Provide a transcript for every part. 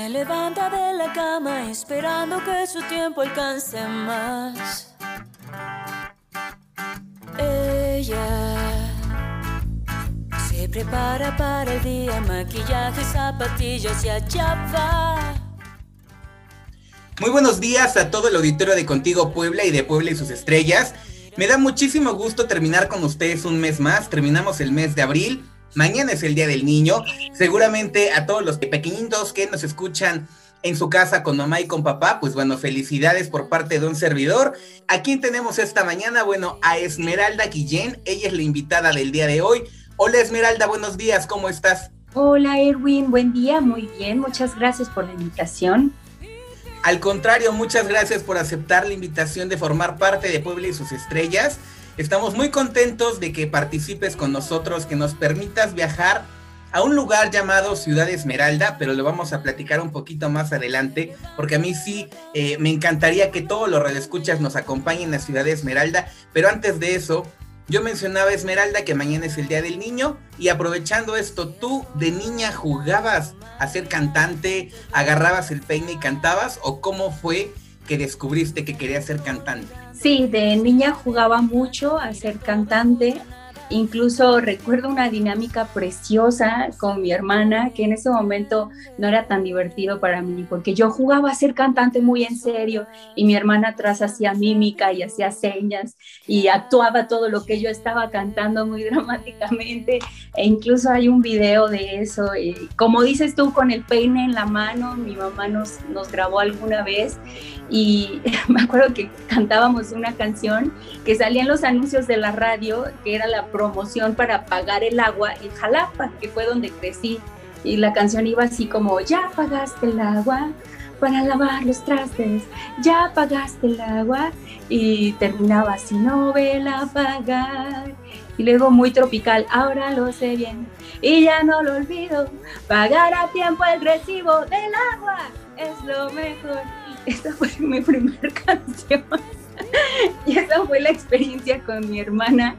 Se levanta de la cama esperando que su tiempo alcance más. Ella se prepara para el día, maquillaje, zapatillas y allá. Muy buenos días a todo el auditorio de Contigo Puebla y de Puebla y sus estrellas. Me da muchísimo gusto terminar con ustedes un mes más. Terminamos el mes de abril. Mañana es el Día del Niño. Seguramente a todos los pequeñitos que nos escuchan en su casa con mamá y con papá, pues bueno, felicidades por parte de un servidor. ¿A quién tenemos esta mañana? Bueno, a Esmeralda Guillén. Ella es la invitada del día de hoy. Hola Esmeralda, buenos días, ¿cómo estás? Hola Erwin, buen día, muy bien, muchas gracias por la invitación. Al contrario, muchas gracias por aceptar la invitación de formar parte de Puebla y sus estrellas. Estamos muy contentos de que participes con nosotros, que nos permitas viajar a un lugar llamado Ciudad Esmeralda, pero lo vamos a platicar un poquito más adelante, porque a mí sí eh, me encantaría que todos los redescuchas nos acompañen a Ciudad Esmeralda, pero antes de eso, yo mencionaba Esmeralda que mañana es el Día del Niño y aprovechando esto, tú de niña jugabas a ser cantante, agarrabas el peine y cantabas o cómo fue que descubriste que querías ser cantante? Sí, de niña jugaba mucho a ser cantante. Incluso recuerdo una dinámica preciosa con mi hermana, que en ese momento no era tan divertido para mí, porque yo jugaba a ser cantante muy en serio y mi hermana atrás hacía mímica y hacía señas y actuaba todo lo que yo estaba cantando muy dramáticamente. E incluso hay un video de eso. Como dices tú, con el peine en la mano, mi mamá nos, nos grabó alguna vez y me acuerdo que cantábamos una canción que salía en los anuncios de la radio, que era la promoción para pagar el agua en Jalapa, que fue donde crecí. Y la canción iba así como, ya pagaste el agua para lavar los trastes, ya pagaste el agua. Y terminaba así, no vela pagar. Y luego muy tropical, ahora lo sé bien y ya no lo olvido. Pagar a tiempo el recibo del agua es lo mejor. Esta fue mi primera canción. y esa fue la experiencia con mi hermana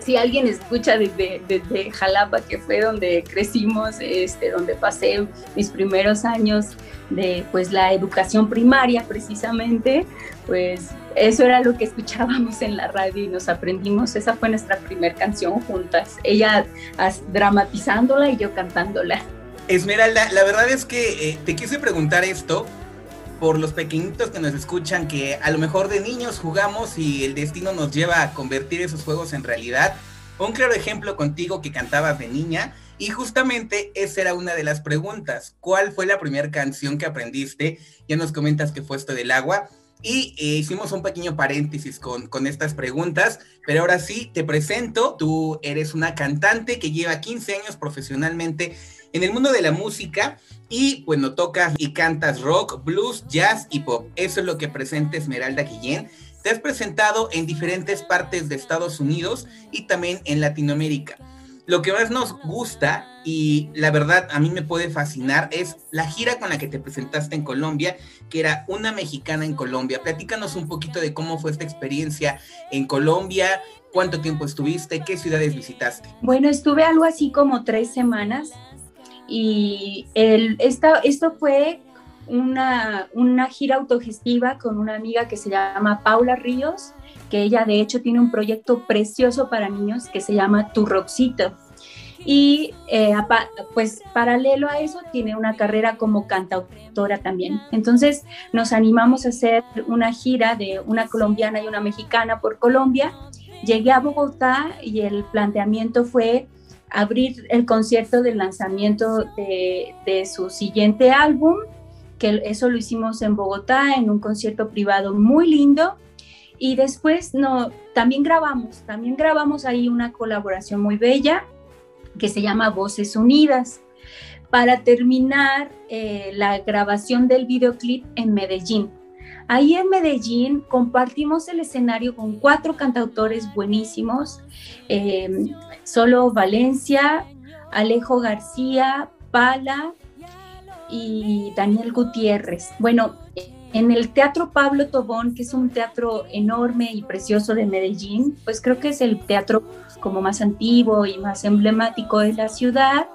si alguien escucha desde, Jalapa, que fue donde crecimos, este, donde pasé mis primeros años de pues la educación primaria precisamente, pues eso era lo que escuchábamos en la radio y nos aprendimos, esa fue nuestra primera canción juntas, ella dramatizándola y yo cantándola. Esmeralda, la verdad es que eh, te quise preguntar esto por los pequeñitos que nos escuchan que a lo mejor de niños jugamos y el destino nos lleva a convertir esos juegos en realidad. Un claro ejemplo contigo que cantabas de niña y justamente esa era una de las preguntas. ¿Cuál fue la primera canción que aprendiste? Ya nos comentas que fue esto del agua. Y eh, hicimos un pequeño paréntesis con, con estas preguntas, pero ahora sí, te presento. Tú eres una cantante que lleva 15 años profesionalmente en el mundo de la música y bueno, tocas y cantas rock, blues, jazz y pop. Eso es lo que presenta Esmeralda Guillén. Te has presentado en diferentes partes de Estados Unidos y también en Latinoamérica. Lo que más nos gusta y la verdad a mí me puede fascinar es la gira con la que te presentaste en Colombia, que era una mexicana en Colombia. Platícanos un poquito de cómo fue esta experiencia en Colombia, cuánto tiempo estuviste, qué ciudades visitaste. Bueno, estuve algo así como tres semanas y esta, esto fue una, una gira autogestiva con una amiga que se llama Paula Ríos, que ella de hecho tiene un proyecto precioso para niños que se llama Tu Roxito. Y eh, pues paralelo a eso tiene una carrera como cantautora también. Entonces nos animamos a hacer una gira de una colombiana y una mexicana por Colombia. Llegué a Bogotá y el planteamiento fue abrir el concierto del lanzamiento de, su siguiente álbum, que eso lo hicimos en Bogotá, en un concierto privado muy lindo. Y después no, también grabamos, también grabamos ahí una colaboración muy bella que se llama Voces Unidas, para terminar eh, la grabación del videoclip en Medellín. Ahí en Medellín compartimos el escenario con cuatro cantautores buenísimos, eh, Solo Valencia, Alejo García, Pala y Daniel Gutiérrez. Bueno, en el Teatro Pablo Tobón, que es un teatro enorme y precioso de Medellín, pues creo que es el teatro como más antiguo y más emblemático de la ciudad.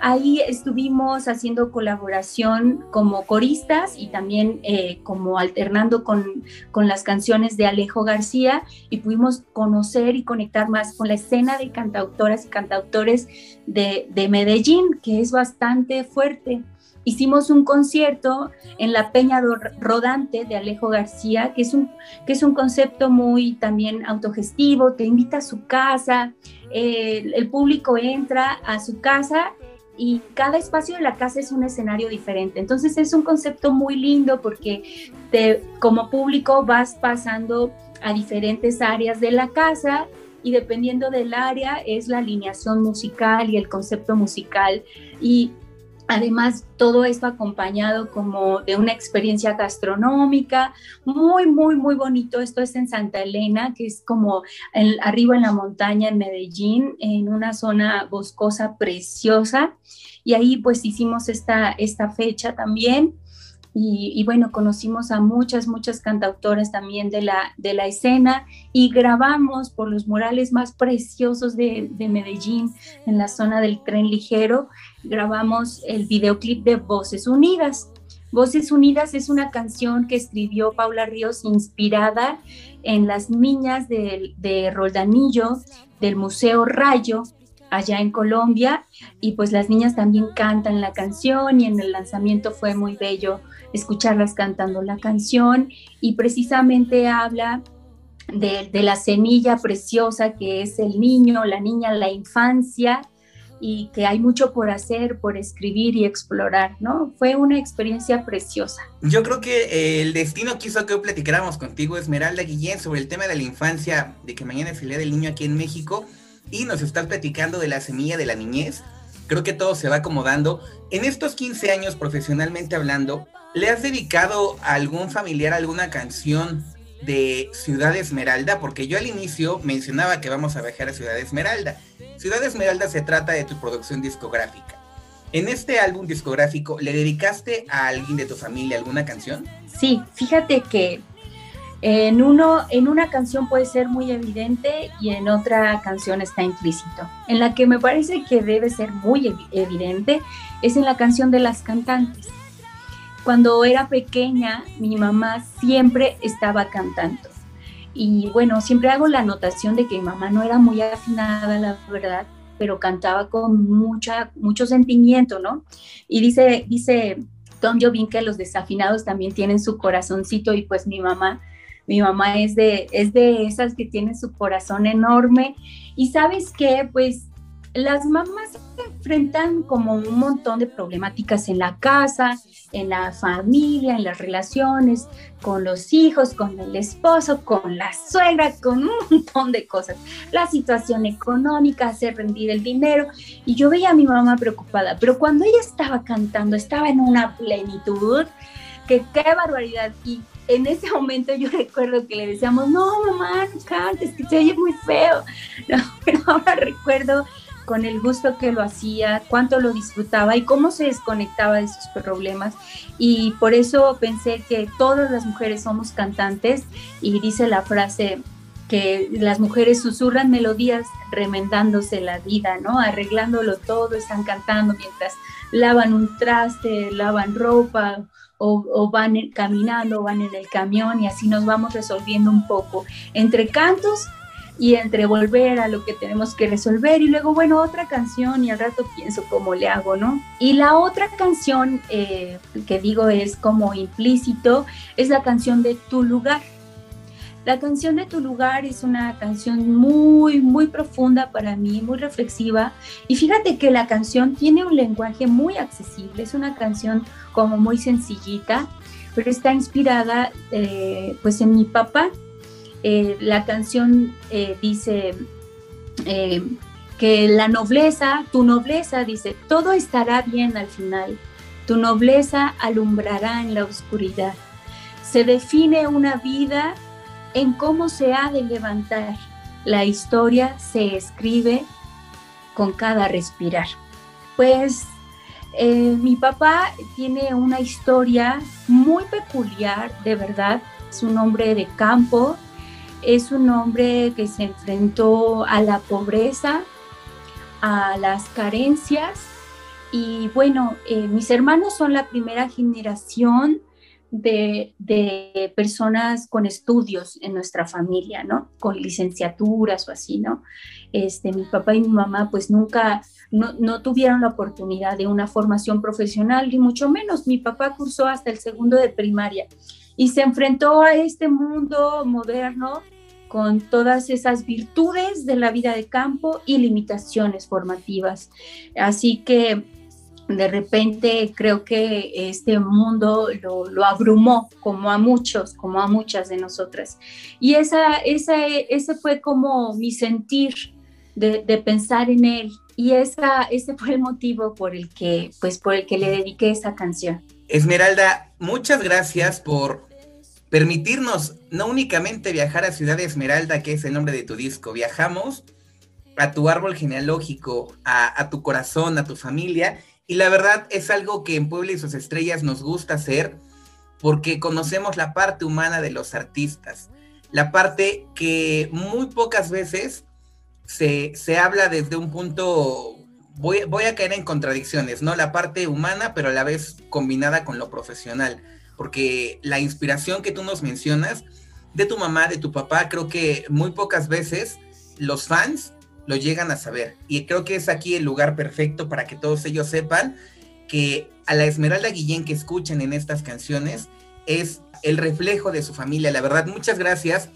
Ahí estuvimos haciendo colaboración como coristas y también eh, como alternando con, con las canciones de Alejo García y pudimos conocer y conectar más con la escena de cantautoras y cantautores de, de Medellín, que es bastante fuerte hicimos un concierto en la Peña Rodante de Alejo García, que es un, que es un concepto muy también autogestivo, te invita a su casa, el público entra a su casa y cada espacio de la casa es un escenario diferente. Entonces es un concepto muy lindo porque te, como público vas pasando a diferentes áreas de la casa y dependiendo del área es la alineación musical y el concepto musical. Y Además, todo esto acompañado como de una experiencia gastronómica, muy, muy, muy bonito. Esto es en Santa Elena, que es como arriba en la montaña en Medellín, en una zona boscosa preciosa. Y ahí pues hicimos esta, esta fecha también. Y, bueno, conocimos a muchas, muchas cantautoras también de la, de la escena y grabamos por los murales más preciosos de, de Medellín, en la zona del tren ligero, grabamos el videoclip de Voces Unidas. Voces Unidas es una canción que escribió Paula Ríos inspirada en las niñas de, de Roldanillo del Museo Rayo allá en Colombia y pues las niñas también cantan la canción y en el lanzamiento fue muy bello escucharlas cantando la canción y precisamente habla de, la semilla preciosa que es el niño, la niña, la infancia y que hay mucho por hacer, por escribir y explorar, ¿no? Fue una experiencia preciosa. Yo creo que eh, el destino quiso que platicáramos contigo, Esmeralda Guillén, sobre el tema de la infancia, de que mañana es el Día del Niño aquí en México y nos estás platicando de la semilla de la niñez. Creo que todo se va acomodando. En estos 15 años, profesionalmente hablando, ¿Le has dedicado a algún familiar alguna canción de Ciudad Esmeralda? Porque yo al inicio mencionaba que vamos a viajar a Ciudad Esmeralda. Ciudad Esmeralda se trata de tu producción discográfica. En este álbum discográfico, ¿le dedicaste a alguien de tu familia alguna canción? Sí, fíjate que en, uno, en una canción puede ser muy evidente y en otra canción está implícito. En la que me parece que debe ser muy evidente es en la canción de las cantantes cuando era pequeña, mi mamá siempre estaba cantando. Y bueno, siempre hago la anotación de que mi mamá no era muy afinada, la verdad, pero cantaba con mucha, mucho sentimiento, ¿no? Y dice, dice Tom que los desafinados también tienen su corazoncito y pues mi mamá, mi mamá es de, es de esas que tienen su corazón enorme. Y sabes qué, pues las mamás se enfrentan como un montón de problemáticas en la casa, en la familia, en las relaciones, con los hijos, con el esposo, con la suegra, con un montón de cosas. La situación económica, hacer rendir el dinero. Y yo veía a mi mamá preocupada, pero cuando ella estaba cantando, estaba en una plenitud, que qué barbaridad. Y en ese momento yo recuerdo que le decíamos, no, mamá, no cantes, que se oye muy feo. pero ahora recuerdo con el gusto que lo hacía, cuánto lo disfrutaba y cómo se desconectaba de sus problemas. Y por eso pensé que todas las mujeres somos cantantes y dice la frase que las mujeres susurran melodías remendándose la vida, ¿no? Arreglándolo todo, están cantando mientras lavan un traste, lavan ropa o, o, van caminando, van en el camión y así nos vamos resolviendo un poco entre cantos y entre volver a lo que tenemos que resolver y luego, bueno, otra canción y al rato pienso cómo le hago, ¿no? Y la otra canción eh, que digo es como implícito, es la canción de Tu lugar. La canción de Tu lugar es una canción muy, muy profunda para mí, muy reflexiva. Y fíjate que la canción tiene un lenguaje muy accesible, es una canción como muy sencillita, pero está inspirada eh, pues en mi papá, eh, la canción eh, dice eh, que la nobleza, tu nobleza, dice, todo estará bien al final, tu nobleza alumbrará en la oscuridad. Se define una vida en cómo se ha de levantar. La historia se escribe con cada respirar. Pues mi papá tiene una historia muy peculiar, de verdad. Es un hombre de campo, es un hombre que se enfrentó a la pobreza, a las carencias y bueno, eh, mis hermanos son la primera generación de, personas con estudios en nuestra familia, ¿no? Con licenciaturas o así, ¿no? Este, mi papá y mi mamá pues nunca, no, no tuvieron la oportunidad de una formación profesional, ni mucho menos. Mi papá cursó hasta el segundo de primaria y se enfrentó a este mundo moderno con todas esas virtudes de la vida de campo y limitaciones formativas. Así que de repente creo que este mundo lo, abrumó como a muchos, como a muchas de nosotras. Y esa, esa, ese fue como mi sentir de, pensar en él y esa, ese fue el motivo por el, que, pues, por el que le dediqué esa canción. Esmeralda, muchas gracias por permitirnos no únicamente viajar a Ciudad Esmeralda, que es el nombre de tu disco, viajamos a tu árbol genealógico, a, a tu corazón, a tu familia y la verdad es algo que en Puebla y sus estrellas nos gusta hacer porque conocemos la parte humana de los artistas, la parte que muy pocas veces se, habla desde un punto, voy, voy a caer en contradicciones, ¿no? La parte humana, pero a la vez combinada con lo profesional, porque la inspiración que tú nos mencionas de tu mamá, de tu papá, creo que muy pocas veces los fans lo llegan a saber. Y creo que es aquí el lugar perfecto para que todos ellos sepan que a la Esmeralda Guillén que escuchen en estas canciones es el reflejo de su familia. La verdad, muchas gracias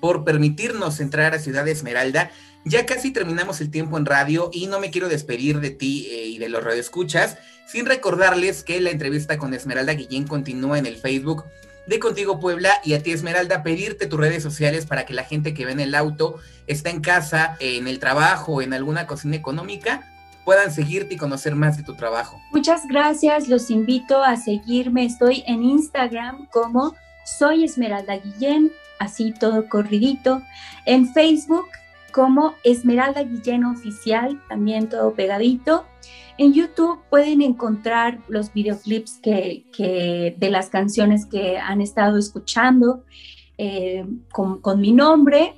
por permitirnos entrar a Ciudad Esmeralda. Ya casi terminamos el tiempo en radio y no me quiero despedir de ti eh, y de los radioescuchas sin recordarles que la entrevista con Esmeralda Guillén continúa en el Facebook de Contigo Puebla y a ti Esmeralda pedirte tus redes sociales para que la gente que ve en el auto, está en casa, en el trabajo, en alguna cocina económica, puedan seguirte y conocer más de tu trabajo. Muchas gracias, los invito a seguirme, estoy en Instagram como soy Esmeralda Guillén, así todo corridito, en Facebook como Esmeralda Guillén Oficial, también todo pegadito. En YouTube pueden encontrar los videoclips que, de las canciones que han estado escuchando eh, con, mi nombre.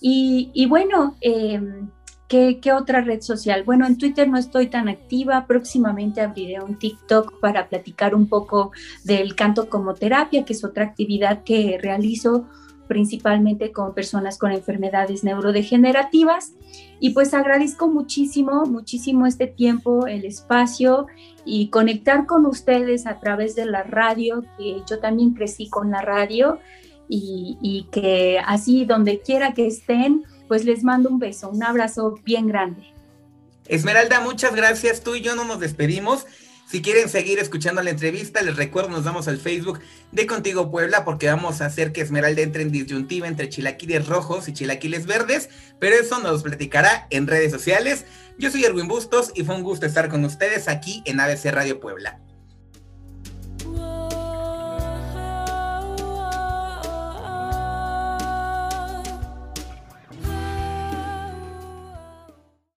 Y, bueno, em, ¿qué, otra red social? Bueno, en Twitter no estoy tan activa. Próximamente abriré un TikTok para platicar un poco del canto como terapia, que es otra actividad que realizo principalmente con personas con enfermedades neurodegenerativas. Y pues agradezco muchísimo, muchísimo este tiempo, el espacio y conectar con ustedes a través de la radio, que yo también crecí con la radio y, y que así donde quiera que estén, pues les mando un beso, un abrazo bien grande. Esmeralda, muchas gracias. Tú y yo no nos despedimos. Si quieren seguir escuchando la entrevista, les recuerdo, nos vamos al Facebook de Contigo Puebla porque vamos a hacer que Esmeralda entre en disyuntiva entre chilaquiles rojos y chilaquiles verdes, pero eso nos platicará en redes sociales. Yo soy Erwin Bustos y fue un gusto estar con ustedes aquí en ABC Radio Puebla.